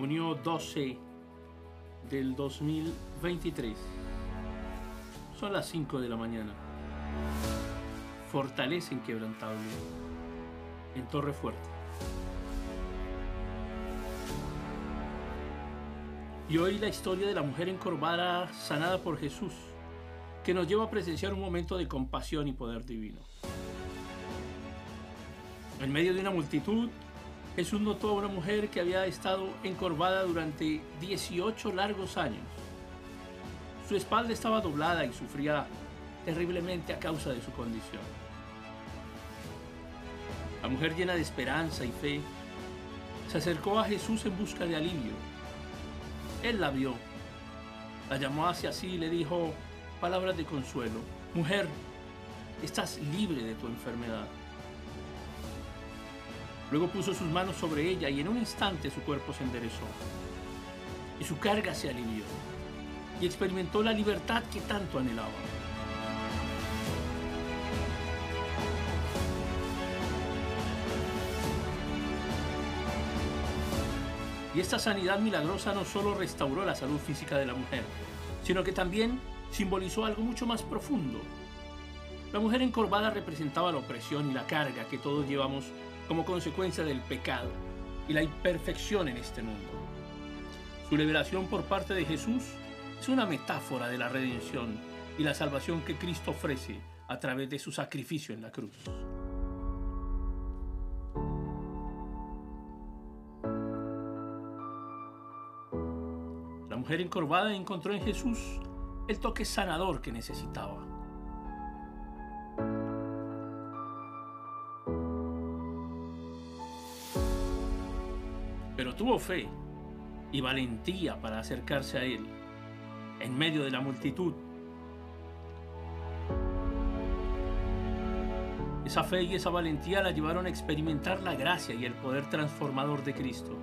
junio 12 del 2023. Son las 5 de la mañana. Fortaleza inquebrantable en Torre Fuerte. Y hoy la historia de la mujer encorvada sanada por Jesús, que nos lleva a presenciar un momento de compasión y poder divino. En medio de una multitud, Jesús notó a una mujer que había estado encorvada durante 18 largos años. Su espalda estaba doblada y sufría terriblemente a causa de su condición. La mujer llena de esperanza y fe se acercó a Jesús en busca de alivio. Él la vio, la llamó hacia sí y le dijo palabras de consuelo. Mujer, estás libre de tu enfermedad. Luego puso sus manos sobre ella y en un instante su cuerpo se enderezó. Y su carga se alivió. Y experimentó la libertad que tanto anhelaba. Y esta sanidad milagrosa no solo restauró la salud física de la mujer, sino que también simbolizó algo mucho más profundo. La mujer encorvada representaba la opresión y la carga que todos llevamos como consecuencia del pecado y la imperfección en este mundo. Su liberación por parte de Jesús es una metáfora de la redención y la salvación que Cristo ofrece a través de su sacrificio en la cruz. La mujer encorvada encontró en Jesús el toque sanador que necesitaba. Pero tuvo fe y valentía para acercarse a Él en medio de la multitud. Esa fe y esa valentía la llevaron a experimentar la gracia y el poder transformador de Cristo.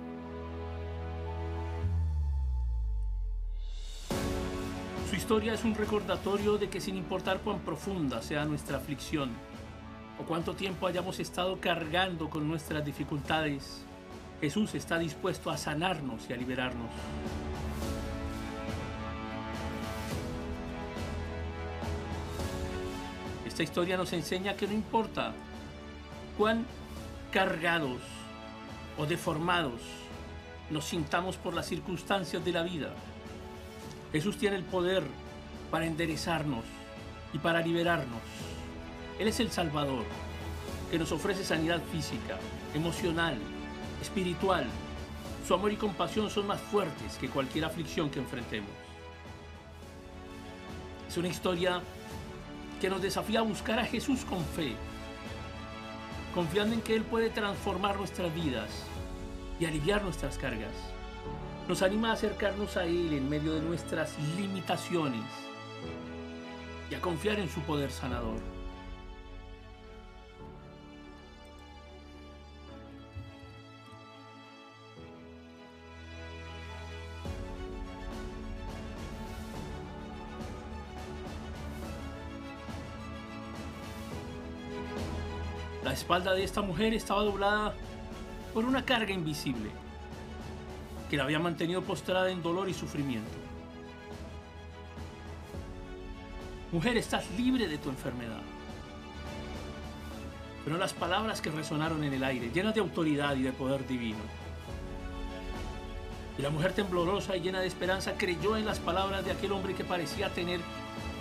Su historia es un recordatorio de que sin importar cuán profunda sea nuestra aflicción o cuánto tiempo hayamos estado cargando con nuestras dificultades, Jesús está dispuesto a sanarnos y a liberarnos. Esta historia nos enseña que no importa cuán cargados o deformados nos sintamos por las circunstancias de la vida, Jesús tiene el poder para enderezarnos y para liberarnos. Él es el Salvador, que nos ofrece sanidad física, emocional, espiritual. Su amor y compasión son más fuertes que cualquier aflicción que enfrentemos. Es una historia que nos desafía a buscar a Jesús con fe, confiando en que Él puede transformar nuestras vidas y aliviar nuestras cargas. Nos anima a acercarnos a Él en medio de nuestras limitaciones y a confiar en su poder sanador. La espalda de esta mujer estaba doblada por una carga invisible que la había mantenido postrada en dolor y sufrimiento. Mujer, estás libre de tu enfermedad. Pero las palabras que resonaron en el aire, llenas de autoridad y de poder divino. Y la mujer temblorosa y llena de esperanza creyó en las palabras de aquel hombre que parecía tener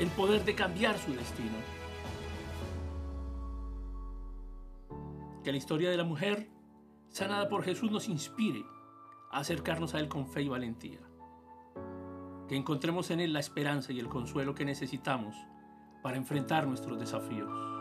el poder de cambiar su destino. Que la historia de la mujer sanada por Jesús nos inspire a acercarnos a Él con fe y valentía. Que encontremos en Él la esperanza y el consuelo que necesitamos para enfrentar nuestros desafíos.